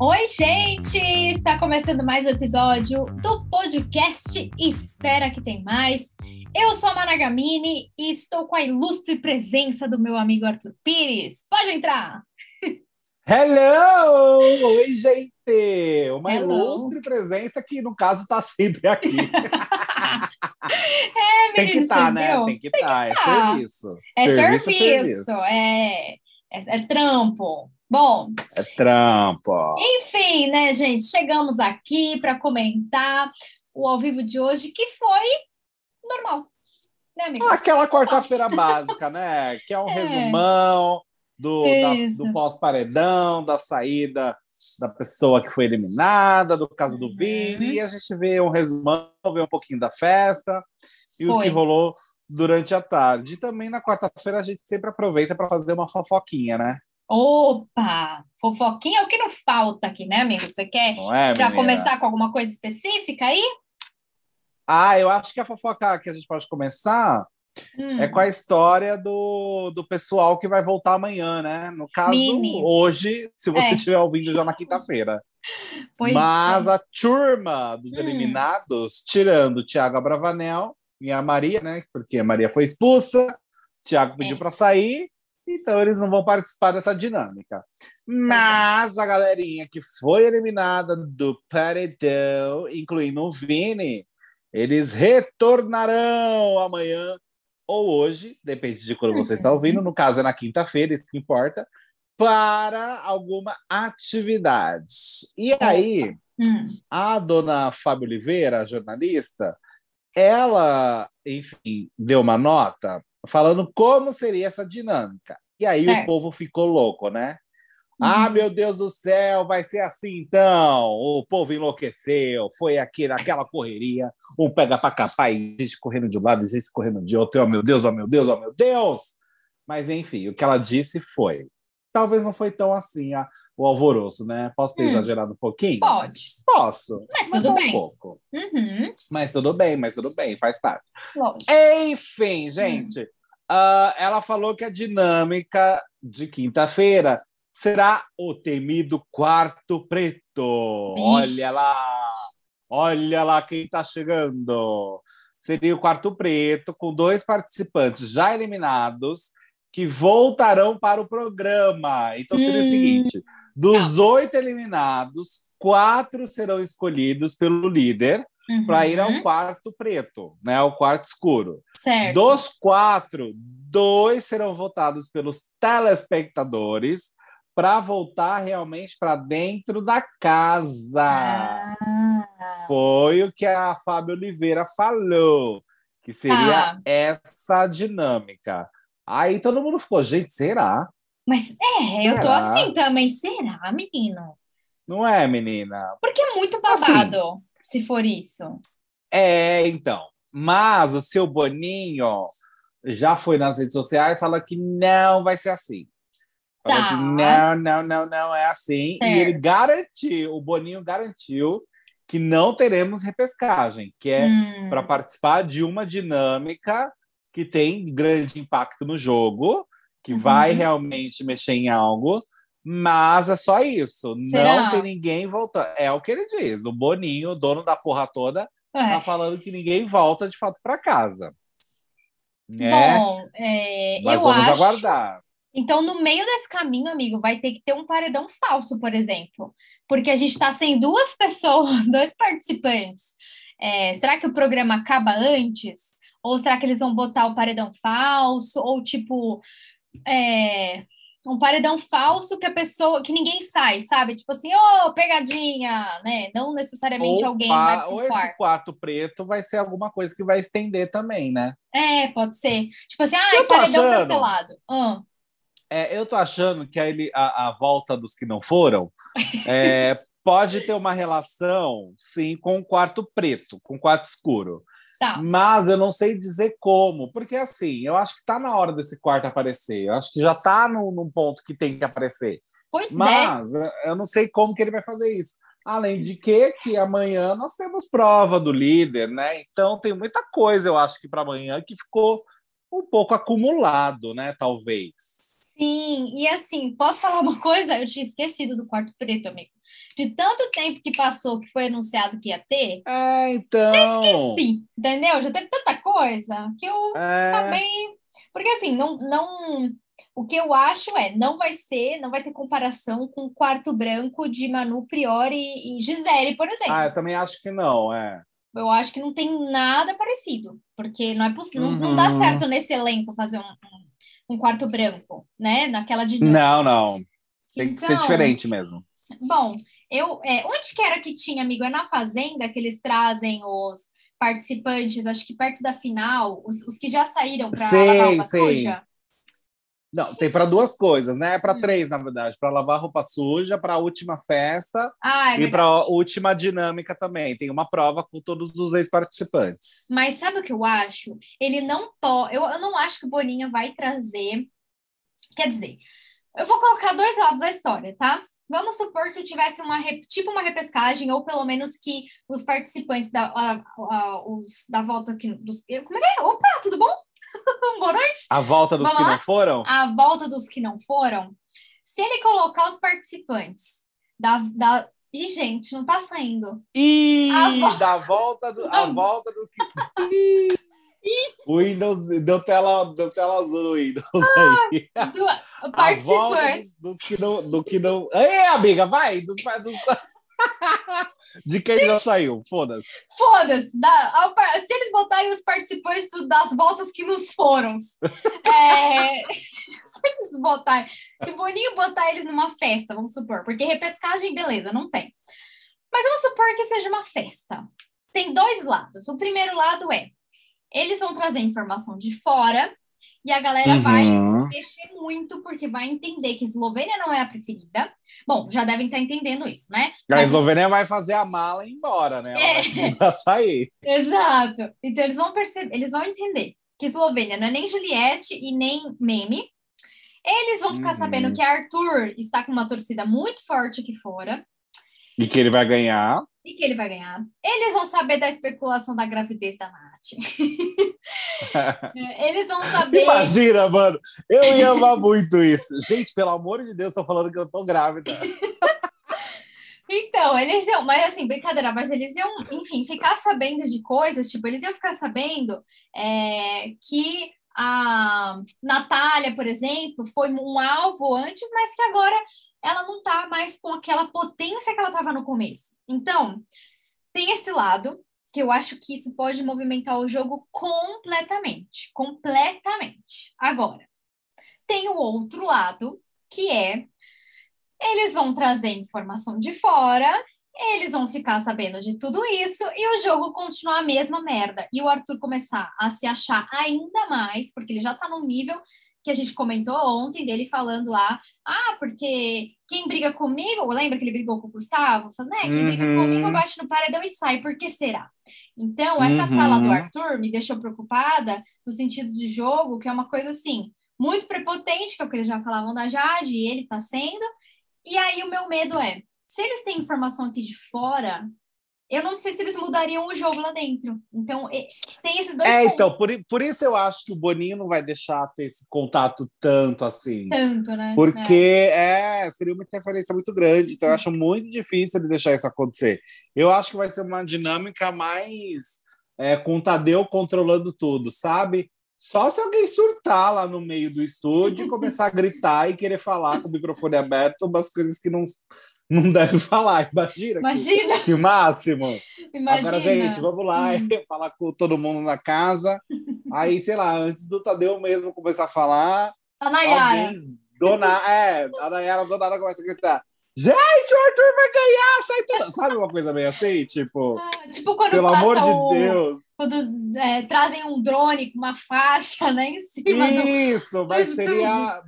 Oi, gente! Está começando mais um episódio do podcast Espera que tem mais. Eu sou a Managamini e estou com a ilustre presença do meu amigo Arthur Pires. Pode entrar! Hello! Oi, gente! Uma Hello. ilustre presença que, no caso, está sempre aqui. É, Tem que menino, estar, você né? Tem que estar. É tá. serviço. É Serviço serviço, é, é, é trampo. Bom, É trampo. enfim, né, gente? Chegamos aqui para comentar o ao vivo de hoje, que foi normal, né, amigo? Aquela quarta-feira básica, né? Que é um É. resumão do, da- do pós-paredão, da saída da pessoa que foi eliminada, do caso do Uhum. Vini, e a gente vê um resumão, vê um pouquinho da festa e o Foi. que rolou durante a tarde. E também na quarta-feira a gente sempre aproveita para fazer uma fofoquinha, né? Opa! Fofoquinha é o que não falta aqui, né, amigo? Você quer é, já menina? começar com alguma coisa específica aí? Ah, eu acho que a fofoca que a gente pode começar Hum, é com a história do, do pessoal que vai voltar amanhã, né? No caso, Mini. hoje, se você É. estiver ouvindo já na quinta-feira. Mas é. a turma dos Hum. eliminados, tirando o Thiago Abravanel e a Maria, né? Porque a Maria foi expulsa, o Thiago pediu É. para sair, então eles não vão participar dessa dinâmica. Mas a galerinha que foi eliminada do paredão, incluindo o Vini, eles retornarão amanhã ou hoje, depende de quando você está ouvindo, no caso é na quinta-feira, isso que importa, para alguma atividade. E aí, Hum, a dona Fábio Oliveira, jornalista, ela, enfim, deu uma nota falando como seria essa dinâmica. E aí o povo ficou louco, né? Ah, Uhum. meu Deus do céu, vai ser assim então. O povo enlouqueceu, foi aqui naquela correria, um pega para capar e gente correndo de um lado, gente correndo de outro. Oh, meu Deus, oh, meu Deus, oh, meu Deus. Mas enfim, o que ela disse foi: talvez não foi tão assim a- o alvoroço, né? Posso ter Hum. exagerado um pouquinho? pode. Posso. Mas Mas tudo só um bem. pouco. Uhum, Mas tudo bem, mas tudo bem, faz parte. lógico. Enfim, gente, ah, ela falou que a dinâmica de quinta-feira será o temido quarto preto. Ixi. Olha lá, olha lá quem está chegando. Seria o quarto preto, com dois participantes já eliminados que voltarão para o programa. Então seria o Hum. seguinte: dos oito eliminados, quatro serão escolhidos pelo líder para ir ao Uhum, quarto preto, né? Ao quarto escuro. Certo. Dos quatro, dois serão votados pelos telespectadores para voltar realmente para dentro da casa. Ah, Foi o que a Fábio Oliveira falou, que seria Tá. essa dinâmica. Aí todo mundo ficou, gente, será? Mas é, eu tô Será? assim também. Será, menino? Não é, menina? Porque é muito Assim. babado, se for isso. É, então. Mas o seu Boninho já foi nas redes sociais fala que não vai ser assim. Fala Tá. que não, não, não, não é assim. Certo. E ele garantiu, o Boninho garantiu que não teremos repescagem, que é Hum, para participar de uma dinâmica que tem grande impacto no jogo, que Uhum. vai realmente mexer em algo, mas é só isso. Será? Não tem ninguém voltando. É o que ele diz. O Boninho, o dono da porra toda, é. tá falando que ninguém volta de fato para casa. Né? Bom, é, Mas eu vamos acho. aguardar. Então, no meio desse caminho, amigo, vai ter que ter um paredão falso, por exemplo. Porque a gente está sem duas pessoas, dois participantes. É, será que o programa acaba antes? Ou será que eles vão botar o paredão falso? Ou tipo, é, um paredão falso que a pessoa, que ninguém sai, sabe? Tipo assim, ô, pegadinha, né? Não necessariamente Ou, alguém vai pro ou esse quarto. quarto preto vai ser alguma coisa que vai estender também, né? É, pode ser. Tipo assim, ah, paredão achando. cancelado. Ah, É, eu tô achando que a, ele- a- a volta dos que não foram é, pode ter uma relação, sim, com o quarto preto, com o quarto escuro. Tá. Mas eu não sei dizer como, porque assim, eu acho que tá na hora desse quarto aparecer. Eu acho que já tá num, num ponto que tem que aparecer. Pois é. Mas eh, eu não sei como que ele vai fazer isso. Além de que, que amanhã nós temos prova do líder, né? Então tem muita coisa, eu acho que para amanhã que ficou um pouco acumulado, né? Talvez. Sim, e assim, posso falar uma coisa? Eu tinha esquecido do quarto preto, amigo. De tanto tempo que passou que foi anunciado que ia ter, É, então. eu esqueci, entendeu? Já teve tanta coisa que eu É, acabei. Porque assim, não, não. O que eu acho é, não vai ser, não vai ter comparação com o quarto branco de Manu Priori e Gisele, por exemplo. Ah, eu também acho que não, é. Eu acho que não tem nada parecido, porque não é possível, não, não Uhum. dá certo nesse elenco fazer um, um, quarto branco, né? Naquela dinâmica. Não, não. Tem que ser Então, diferente mesmo. Bom, eu, é, onde que era que tinha, amigo? É na Fazenda que eles trazem os participantes, acho que perto da final, os, os que já saíram para lavar roupa suja. Não, tem para duas coisas, né? Para Hum. três, na verdade. Para lavar roupa suja, para a última festa Ah, é e para a última dinâmica também. Tem uma prova com todos os ex-participantes. Mas sabe o que eu acho? Ele não pode. Eu, eu não acho que o Boninho vai trazer. Quer dizer, eu vou colocar dois lados da história, tá? Vamos supor que tivesse uma tipo uma repescagem, ou pelo menos que os participantes da, a- a- os, da volta aqui. Dos, como é que é? Opa, tudo bom? Boa noite. A volta dos Vamos que lá? não foram? A volta dos que não foram. Se ele colocar os participantes da. da... Ih, gente, não tá saindo. Ih, A da volta do, a volta do que. O Windows deu tela, deu tela azul no Windows aí. Do, A volta participantes. dos, dos que não. Do que não... Ei, amiga, vai! Dos, dos... De quem já saiu, foda-se. Foda-se, se eles botarem os participantes do- das voltas que nos foram, é, se eles botarem, se o Boninho botar eles numa festa, vamos supor, porque repescagem, beleza, não tem. Mas vamos supor que seja uma festa. Tem dois lados. O primeiro lado é, eles vão trazer informação de fora e a galera vai Uhum. se mexer muito, porque vai entender que Eslovênia não é a preferida. Bom, já devem estar entendendo isso, né? A Mas- Eslovênia vai fazer a mala e ir embora, né? Ela É. vai sair. Exato. Então eles vão perceber, eles vão entender que Eslovênia não é nem Juliette e nem Meme. Eles vão ficar Uhum. sabendo que Arthur está com uma torcida muito forte aqui fora E que ele vai ganhar. E que ele vai ganhar. Eles vão saber da especulação da gravidez da Nath. Eles vão saber. Imagina, mano. Eu ia amar muito isso. Gente, pelo amor de Deus, tô falando que eu tô grávida. Então, eles iam, mas assim, brincadeira, mas eles iam, enfim, ficar sabendo de coisas, tipo, eles iam ficar sabendo é, que a Natália, por exemplo, foi um alvo antes, mas que agora ela não tá mais com aquela potência que ela tava no começo. Então, tem esse lado, que eu acho que isso pode movimentar o jogo completamente, completamente. Agora, tem o outro lado, que é eles vão trazer informação de fora, eles vão ficar sabendo de tudo isso e o jogo continuar a mesma merda. E o Arthur começar a se achar ainda mais, porque ele já tá num nível que a gente comentou ontem dele falando lá, ah, porque quem briga comigo, lembra que ele brigou com o Gustavo? Falando, né, quem briga Uhum. comigo bate no paredão e sai, por que será? Então, essa Uhum. fala do Arthur me deixou preocupada no sentido de jogo, que é uma coisa assim, muito prepotente, que é o que eles já falavam da Jade, e ele tá sendo. E aí o meu medo é, se eles têm informação aqui de fora, eu não sei se eles mudariam o jogo lá dentro. Então, tem esses dois É, pontos então, por, por isso eu acho que o Boninho não vai deixar ter esse contato tanto assim. tanto, né? Porque é, seria uma interferência muito grande, então eu acho muito difícil ele deixar isso acontecer. Eu acho que vai ser uma dinâmica mais é, com o Tadeu controlando tudo, sabe? Só se alguém surtar lá no meio do estúdio e começar a gritar e querer falar com o microfone aberto umas coisas que não, não deve falar. Imagina, Imagina, Que, que máximo! imagina. Agora, gente, vamos lá Hum. falar com todo mundo na casa. Aí, sei lá, antes do Tadeu mesmo começar a falar, A Nayara. alguém do nada, é, a Nayara do nada começa a gritar: Gente, o Arthur vai ganhar, sai tudo. Sabe uma coisa meio assim? Tipo, Ah, Tipo quando pelo amor de o- Deus. Quando é, trazem um drone com uma faixa né, em cima do. Isso, mas do seria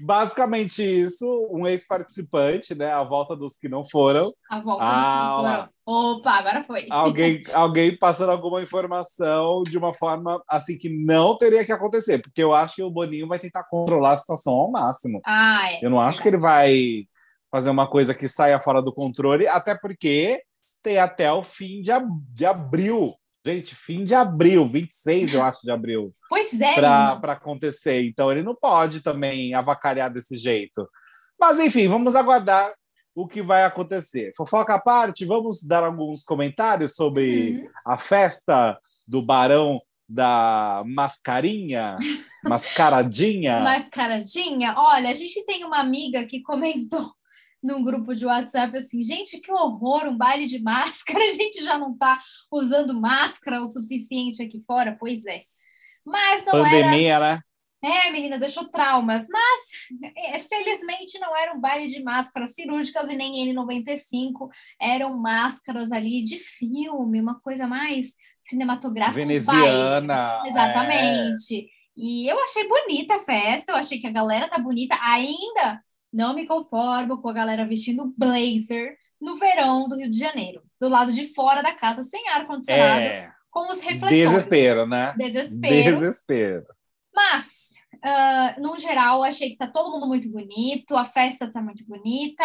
basicamente isso: um ex-participante, né? A volta dos que não foram. A volta Ah, do lá. Opa, agora foi. alguém, alguém passando alguma informação de uma forma assim que não teria que acontecer, porque eu acho que o Boninho vai tentar controlar a situação ao máximo. Ah, é. Eu não acho que ele vai fazer uma coisa que saia fora do controle, até porque tem até o fim de, ab- de abril Gente, fim de abril, 26, eu acho, de abril. Pois é. Para acontecer. Então, ele não pode também avacalhar desse jeito. Mas, enfim, vamos aguardar o que vai acontecer. Fofoca à parte, vamos dar alguns comentários sobre uhum. a festa do Barão da Mascarinha, Mascaradinha. Mascaradinha? Olha, a gente tem uma amiga que comentou num grupo de WhatsApp assim, gente, que horror, um baile de máscara, a gente já não está usando máscara o suficiente aqui fora, pois é. Mas não Pandemia, era... né? É, menina, deixou traumas, mas é, felizmente não era um baile de máscaras cirúrgicas e nem N95, eram máscaras ali de filme, uma coisa mais cinematográfica. Veneziana. Exatamente. É. E eu achei bonita a festa, eu achei que a galera tá bonita ainda não me conformo com a galera vestindo blazer no verão do Rio de Janeiro, do lado de fora da casa, sem ar-condicionado, é... com os refletores. Desespero, né? Desespero. Desespero. Mas, uh, no geral, achei que tá todo mundo muito bonito, a festa tá muito bonita.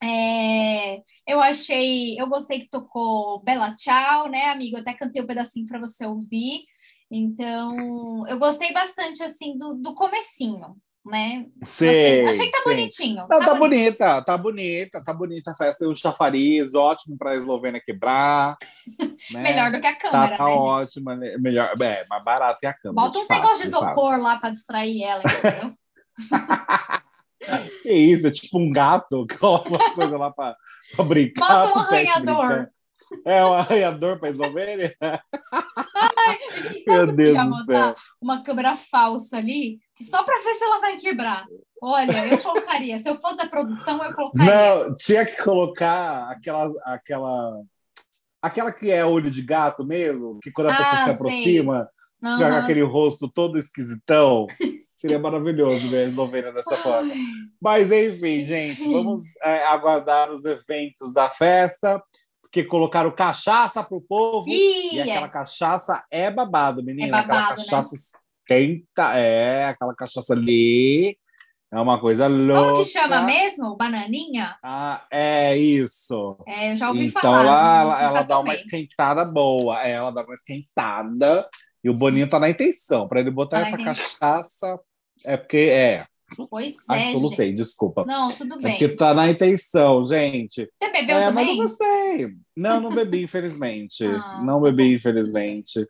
É, eu achei, eu gostei que tocou Bela Tchau, né, amigo? Eu até cantei um pedacinho para você ouvir. Então, eu gostei bastante assim do, do comecinho né? Sei, achei, achei que tá sei. bonitinho. Não, tá, tá bonita, tá bonita, tá bonita a festa. Um chafariz, ótimo para a Eslovênia quebrar. né? Melhor do que a câmera. Tá, tá né, ótima, né? melhor, é, mais barato que a câmera. Bota uns negócios de isopor lá para distrair ela, entendeu? que isso, é tipo um gato, coloca umas coisas lá para brincar. Bota um arranhador. É um arranhador para Eslovênia? Ai, Meu Deus do céu. Uma câmera falsa ali, só para ver se ela vai quebrar. Olha, eu colocaria. Se eu fosse da produção, eu colocaria. Não, tinha que colocar aquela, aquela, aquela que é olho de gato mesmo, que quando a ah, pessoa se aproxima, uhum. fica com aquele rosto todo esquisitão. Seria maravilhoso ver a Eslovênia dessa Ai. forma. Mas, enfim, gente, vamos é, aguardar os eventos da festa porque colocaram cachaça pro povo Ih, e aquela é. cachaça é babado, menina. É babado, aquela né? cachaça né? esquenta, é, aquela cachaça ali. É uma coisa louca. Como que chama mesmo? Bananinha? Ah, é isso. É, eu já ouvi então, falar. Então ela, ela, ela dá uma esquentada boa. É, ela dá uma esquentada. E o Boninho tá na intenção. Para ele botar tá essa cachaça, é porque é. Pois é. Eu não sei, desculpa. Não, tudo é bem. É porque tá na intenção, gente. Você bebeu é, também? Mas eu gostei. Não, não bebi, infelizmente. ah, não tá bebi, infelizmente.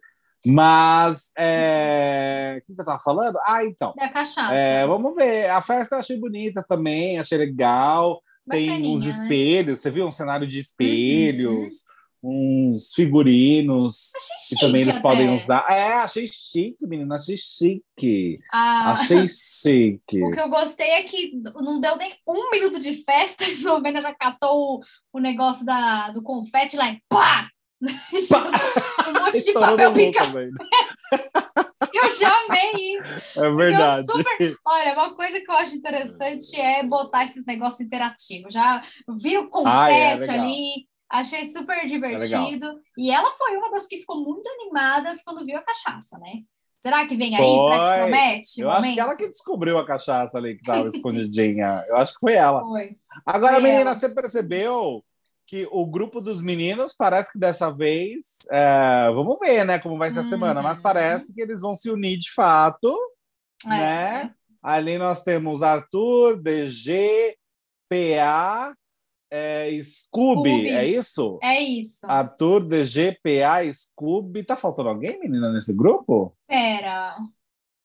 Mas é... o que eu tava falando? Ah, então. Da cachaça. É, vamos ver. A festa eu achei bonita também, achei legal. Bacaninha, Tem uns né? espelhos, você viu um cenário de espelhos. Uhum uns figurinos que também eles até. podem usar. É, achei chique, menina, achei chique. Ah, achei chique. O que eu gostei é que não deu nem um minuto de festa, a Eslovênia já catou o, o negócio da, do confete lá e pá! um monte de papel picado. eu já amei isso. É verdade. Super... Olha, uma coisa que eu acho interessante é botar esses negócios interativos. Já vira o confete ah, é, ali Achei super é divertido. É e ela foi uma das que ficou muito animadas quando viu a cachaça, né? Será que vem aí? Foi. Será que promete? Eu acho que ela que descobriu a cachaça ali que estava escondidinha. Eu acho que foi ela. Foi. Agora, foi menina, ela. você percebeu que o grupo dos meninos parece que dessa vez. É, vamos ver, né, como vai ser a semana, mas uhum. parece que eles vão se unir de fato, é. né? Ali nós temos Arthur, DG, PA é, Scooby, Scooby, é isso? É isso. Arthur, DGPA, Scooby. Tá faltando alguém, menina, nesse grupo? Pera.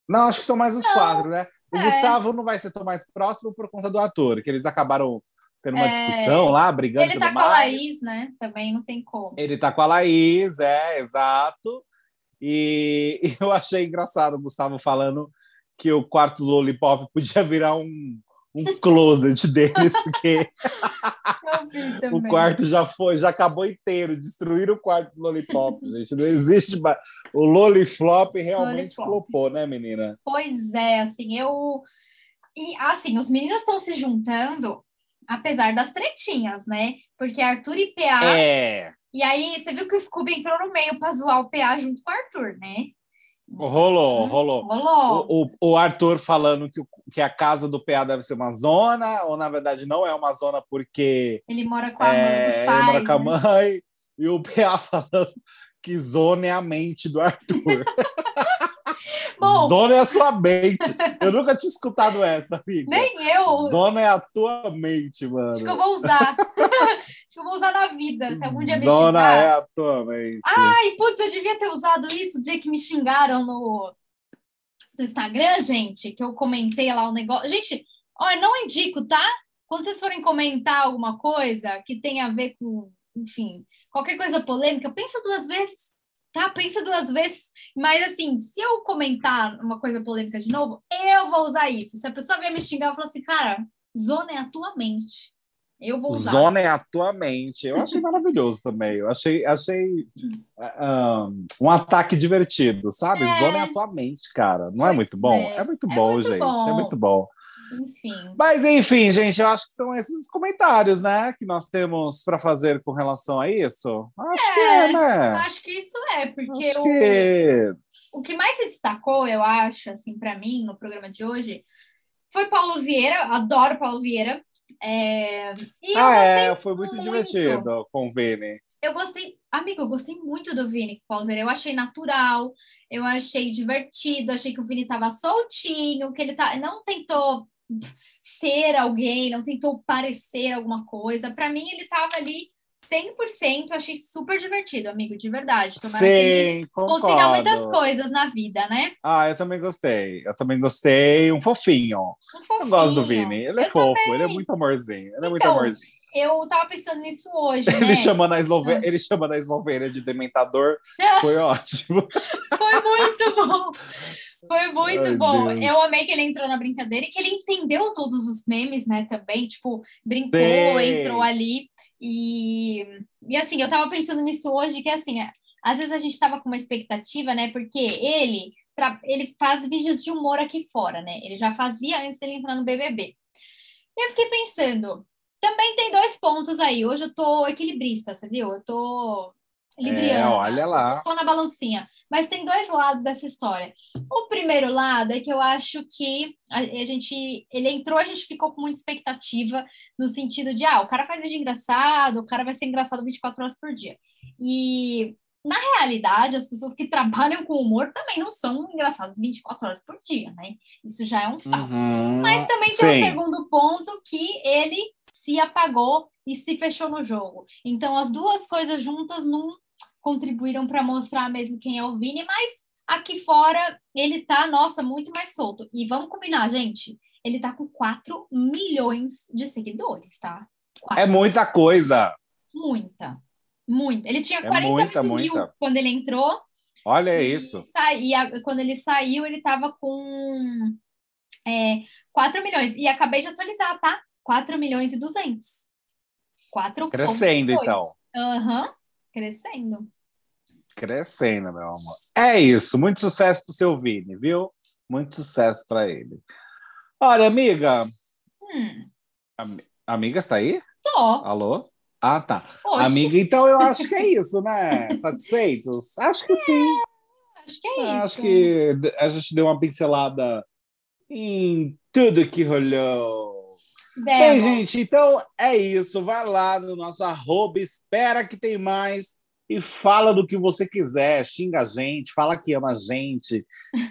Não, acho que são mais os não, quatro, né? O é. Gustavo não vai ser tão mais próximo por conta do ator, que eles acabaram tendo uma é. discussão lá, brigando Ele tá com mais. a Laís, né? Também não tem como. Ele tá com a Laís, é, exato. E, e eu achei engraçado o Gustavo falando que o quarto Lollipop podia virar um um closet deles, porque o quarto já foi, já acabou inteiro, destruíram o quarto do Lollipop, gente. Não existe mais. O Lolliflop realmente Lolliflop. flopou, né, menina? Pois é, assim, eu. E assim, os meninos estão se juntando, apesar das tretinhas, né? Porque Arthur e PA. É. E aí, você viu que o Scooby entrou no meio para zoar o PA junto com o Arthur, né? Rolou, rolou. rolou. O, o, o, Arthur falando que, que a casa do PA deve ser uma zona, ou na verdade não é uma zona porque. Ele mora com a mãe, é, pais, Ele mora com a né? mãe. E o PA falando que Zona é a mente do Arthur. Bom, Zona é a sua mente. Eu nunca tinha escutado essa, amiga. nem eu. Zona é a tua mente, mano. Acho que eu vou usar. Acho que eu vou usar na vida. Se algum dia me Zona xingar. é a tua mente. Ai, putz, eu devia ter usado isso o dia que me xingaram no, no Instagram, gente, que eu comentei lá o negócio. Gente, olha, não indico, tá? Quando vocês forem comentar alguma coisa que tenha a ver com, enfim, qualquer coisa polêmica, pensa duas vezes, tá? Pensa duas vezes. Mas assim, se eu comentar uma coisa polêmica de novo, eu vou usar isso. Se a pessoa vier me xingar, eu falo assim, cara, zona é a tua mente. Eu vou usar. Zona é a tua mente. Eu achei maravilhoso também. Eu achei, achei ah, um, um ataque divertido, sabe? É. Zona é a tua mente, cara. Não é Pois muito bom? é. É, muito É bom, muito gente. bom. É muito bom. Enfim. Mas enfim, gente, eu acho que são esses os comentários, né, que nós temos para fazer com relação a isso. Acho que É, é, né? Acho que isso é, porque Acho o, que o que mais se destacou, eu acho, assim, para mim, no programa de hoje, foi Paulo Vieira. Adoro Paulo Vieira. É, eu ah, é, foi muito, muito. divertido com o Vini. Eu gostei, amigo, eu gostei muito do Vini Vieira. Eu achei natural, eu achei divertido, achei que o Vini tava soltinho, que ele tá, não tentou ser alguém, não tentou parecer alguma coisa. Para mim, ele tava ali 100%, achei super divertido, amigo, de verdade. Tomara que ele Sim, consiga muitas concordo. coisas na vida, né? Ah, eu também gostei. Eu também gostei. Um fofinho. Um Eu gosto do fofinho. Vini. Ele é Eu fofo, também. ele é muito amorzinho. Ele é muito Então, amorzinho. Eu tava pensando nisso hoje, né? Ele chama na Ah. Eslovênia, ele chama na Eslovênia de dementador. Foi ótimo. Foi muito bom. Foi muito Ai, bom. Deus. Eu amei que ele entrou na brincadeira e que ele entendeu todos os memes, né, também. Tipo, brincou, Sim. entrou ali. E, e assim, eu tava pensando nisso hoje, que assim, é, às vezes a gente tava com uma expectativa, né? Porque ele, ele faz vídeos de humor aqui fora, né? Ele já fazia antes dele entrar no BBB. E eu fiquei pensando, também tem dois pontos aí. Hoje eu tô equilibrista, você viu? Eu tô libriana. É, olha lá. Estou na balancinha. Mas tem dois lados dessa história. O primeiro lado é que eu acho que a, a gente, ele entrou, a gente ficou com muita expectativa no sentido de, ah, o cara faz vídeo engraçado, o cara vai ser engraçado 24 horas por dia. E na realidade, as pessoas que trabalham com humor também não são engraçadas 24 horas por dia, né? Isso já é um fato. Uhum. Mas também tem Sim. o segundo ponto que ele se apagou e se fechou no jogo. Então as duas coisas juntas não contribuíram para mostrar mesmo quem é o Vini, mas aqui fora ele tá, nossa, muito mais solto. E vamos combinar, gente, ele tá com 4 milhões de seguidores, tá? É muita coisa. Muita. Muita. Ele tinha É 48 muita, mil muita. quando ele entrou. Olha E isso. E a- quando ele saiu, ele tava com é, 4 milhões. E acabei de atualizar, tá? 4 milhões e 200. 4 Crescendo, então. Aham, crescendo. Crescendo, meu amor. É isso. Muito sucesso pro seu Vini, viu? Muito sucesso para ele. Olha, amiga. Hum, Amiga, está aí? tô. Alô? Ah, tá. Oxe, Amiga, então eu acho que é isso, né? Satisfeitos? Acho que sim. acho que é isso. Acho que a gente deu uma pincelada em tudo que rolou. Bem, Demos. gente, então é isso. Vai lá no nosso arroba, espera que tem mais e fala do que você quiser. Xinga a gente, fala que ama a gente,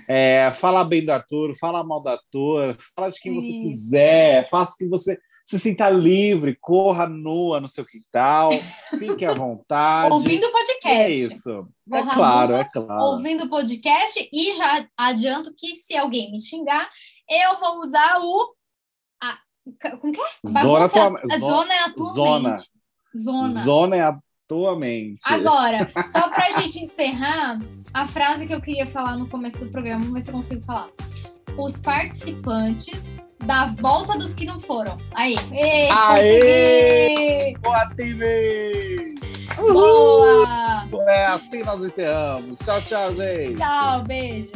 é, fala bem do Arthur, fala mal do Arthur, fala de quem você Isso. quiser, faça que você se sinta livre, corra nua no seu quintal, fique à vontade. Ouvindo o podcast. é isso. É Corra claro, nua, é claro. Ouvindo o podcast. E já adianto que se alguém me xingar, eu vou usar o. A, como que é? Zona, a zo- zona é a tua zona. mente. Zona. zona é a tua mente. Agora, só pra gente encerrar, a frase que eu queria falar no começo do programa, vamos ver se eu consigo falar. Os participantes da volta dos que não foram. Aí. Ei, Aê! consegui! Boa, TV! Boa! É assim nós encerramos. Tchau, tchau, gente. Tchau, beijo.